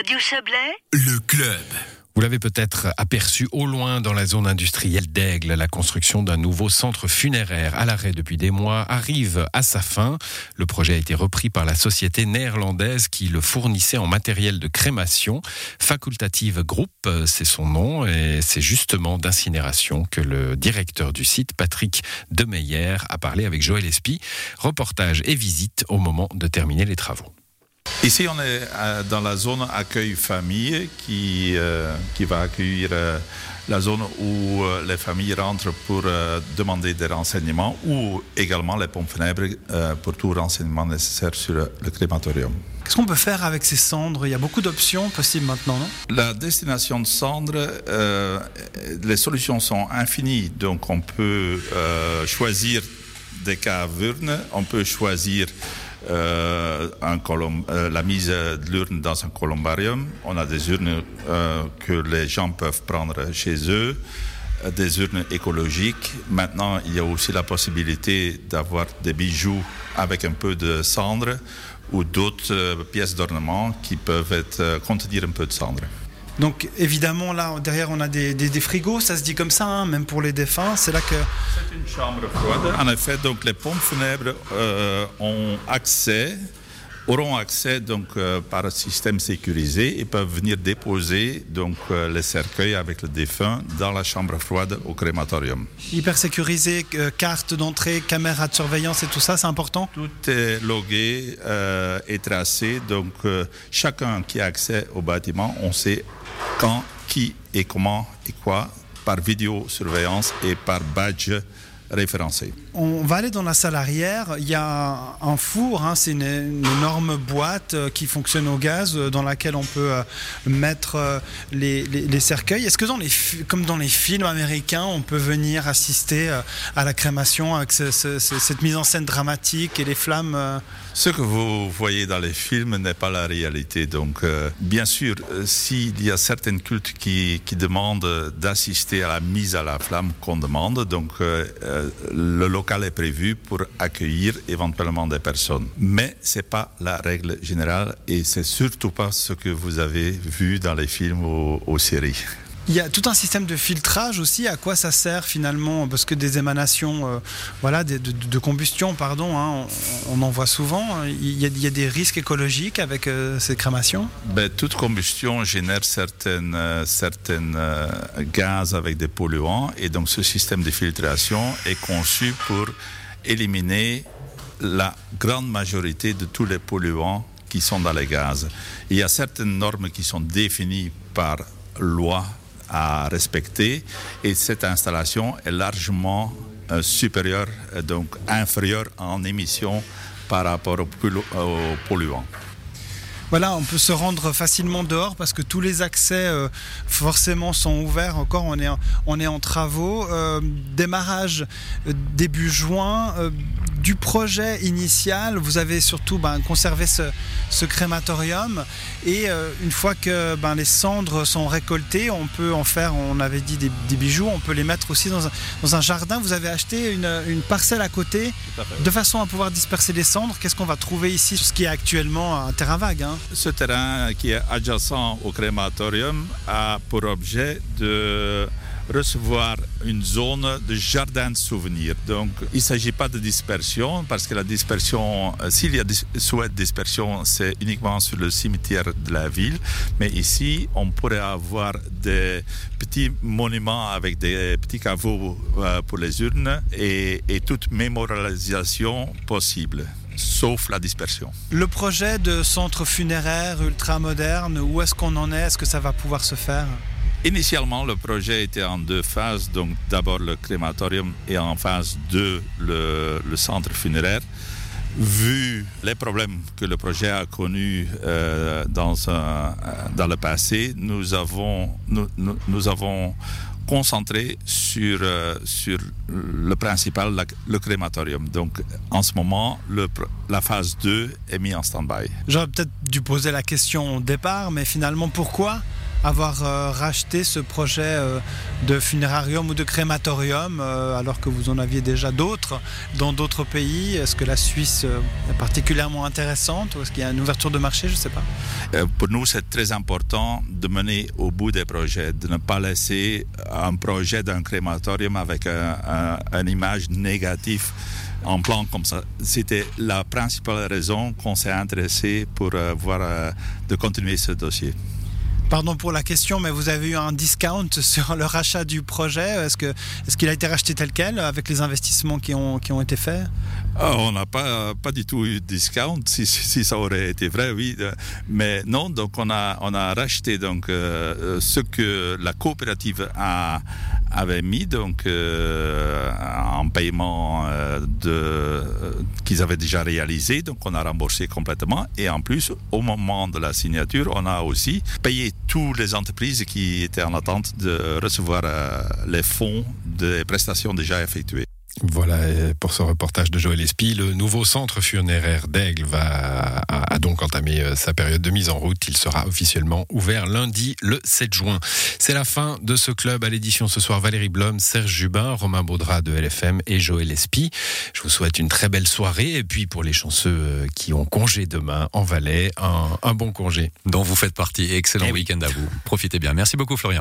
Radio Chablais, Le club. Vous l'avez peut-être aperçu au loin dans la zone industrielle d'Aigle. La construction d'un nouveau centre funéraire à l'arrêt depuis des mois arrive à sa fin. Le projet a été repris par la société néerlandaise qui le fournissait en matériel de crémation. Facultative Group, c'est son nom et c'est justement d'incinération que le directeur du site, Patrick Demeyer, a parlé avec Joël Espy. Reportage et visite au moment de terminer les travaux. Ici, on est euh, dans la zone accueil famille qui, euh, qui va accueillir euh, la zone où euh, les familles rentrent pour demander des renseignements ou également les pompes funèbres pour tout renseignement nécessaire sur le, le crématorium. Qu'est-ce qu'on peut faire avec ces cendres? Il y a beaucoup d'options possibles maintenant, non? La destination de cendres, les solutions sont infinies. Donc, on peut choisir des cavernes, on peut choisir colom- euh, la mise de l'urne dans un columbarium. On a des urnes euh, que les gens peuvent prendre chez eux, euh, des urnes écologiques. Maintenant, il y a aussi la possibilité d'avoir des bijoux avec un peu de cendre ou d'autres euh, pièces d'ornement qui peuvent euh, contenir un peu de cendre. Donc évidemment, là, derrière, on a des, des- des frigos, ça se dit comme ça, hein, même pour les défunts. C'est là que... C'est une chambre froide. En effet, donc les pompes funèbres euh, ont accès, auront accès donc euh, par un système sécurisé et peuvent venir déposer donc euh, les cercueils avec le défunt dans la chambre froide au crématorium. Hyper sécurisé, euh, carte d'entrée, caméra de surveillance et tout ça, c'est important? Tout est logué euh, et tracé, donc euh, chacun qui a accès au bâtiment, on sait quand, qui et comment et quoi par vidéosurveillance et par badge On va aller dans la salle arrière. Il y a un four, hein, c'est une, une énorme boîte euh, qui fonctionne au gaz euh, dans laquelle on peut euh, mettre les, les- les cercueils. Est-ce que, dans les, comme dans les films américains, on peut venir assister à la crémation avec ce- ce- ce- cette mise en scène dramatique et les flammes Ce que vous voyez dans les films n'est pas la réalité. Donc, euh, bien sûr, s'il y a certains cultes qui, qui demandent d'assister à la mise à la flamme qu'on demande, donc euh, le local est prévu pour accueillir éventuellement des personnes. Mais c'est pas la règle générale et c'est surtout pas ce que vous avez vu dans les films ou aux séries. Il y a tout un système de filtrage aussi. À quoi ça sert finalement Parce que des émanations, euh, voilà, de, combustion, pardon, hein, on, en voit souvent. Il y, a, des risques écologiques avec euh, ces crémations? Ben, toute combustion génère certaines euh, gaz avec des polluants et donc ce système de filtration est conçu pour éliminer la grande majorité de tous les polluants qui sont dans les gaz. Il y a certaines normes qui sont définies par loi à respecter et cette installation est largement euh, supérieure, euh, donc inférieure en émissions par rapport aux, aux polluants. Voilà, on peut se rendre facilement dehors parce que tous les accès euh, forcément sont ouverts. Encore, on est en, on est en travaux. Euh, démarrage euh, début juin euh, du projet initial. Vous avez surtout ben, conservé ce, ce crématorium et euh, une fois que ben, les cendres sont récoltées, on peut en faire. On avait dit des, des bijoux. On peut les mettre aussi dans un, dans un jardin. Vous avez acheté une, une parcelle à côté de façon à pouvoir disperser les cendres. Qu'est-ce qu'on va trouver ici, ce qui est actuellement un terrain vague hein? Ce terrain qui est adjacent au crématorium a pour objet de recevoir une zone de jardin de souvenirs. Donc, il ne s'agit pas de dispersion, parce que la dispersion, euh, s'il y a souhait de dispersion, c'est uniquement sur le cimetière de la ville. Mais ici, on pourrait avoir des petits monuments avec des petits caveaux euh, pour les urnes et, et toute mémorialisation possible, sauf la dispersion. Le projet de centre funéraire ultra moderne, où est-ce qu'on en est? Est-ce que ça va pouvoir se faire? Initialement, le projet était en deux phases. Donc, d'abord le crématorium et en phase 2, le, centre funéraire. Vu les problèmes que le projet a connus euh, euh, dans le passé, nous avons, nous, avons concentré sur, euh, sur le principal, le crématorium. Donc, en ce moment, la phase 2 est mise en stand-by. J'aurais peut-être dû poser la question au départ, mais finalement, pourquoi avoir euh, racheté ce projet euh, de funérarium ou de crématorium euh, alors que vous en aviez déjà d'autres dans d'autres pays Est-ce que la Suisse est particulièrement intéressante ou est-ce qu'il y a une ouverture de marché Je ne sais pas. Pour nous, c'est très important de mener au bout des projets, de ne pas laisser un projet d'un crématorium avec une image négative en plan comme ça. C'était la principale raison qu'on s'est intéressé pour voir de continuer ce dossier. Pardon pour la question, mais vous avez eu un discount sur le rachat du projet. Est-ce qu'il est a été racheté tel quel avec les investissements qui ont, qui ont été faits? Oh, On n'a pas, pas du tout eu de discount, si, si, ça aurait été vrai, oui. Mais non, donc on a, on a racheté donc, euh, ce que la coopérative a, avait mis donc, euh, en paiement euh, de, qu'ils avaient déjà réalisé. Donc on a remboursé complètement. Et en plus, au moment de la signature, on a aussi payé toutes les entreprises qui étaient en attente de recevoir les fonds des prestations déjà effectuées. Voilà pour ce reportage de Joël Espy. Le nouveau centre funéraire d'Aigle va a, donc entamé euh, sa période de mise en route. Il sera officiellement ouvert lundi le 7 juin. C'est la fin de ce club à l'édition ce soir. Valérie Blom, Serge Jubin, Romain Baudra de LFM et Joël Espy. Je vous souhaite une très belle soirée et puis pour les chanceux euh, qui ont congé demain en Valais, un, bon congé. Dont vous faites partie. Excellent eh week-end à vous. Profitez bien. Merci beaucoup Florian.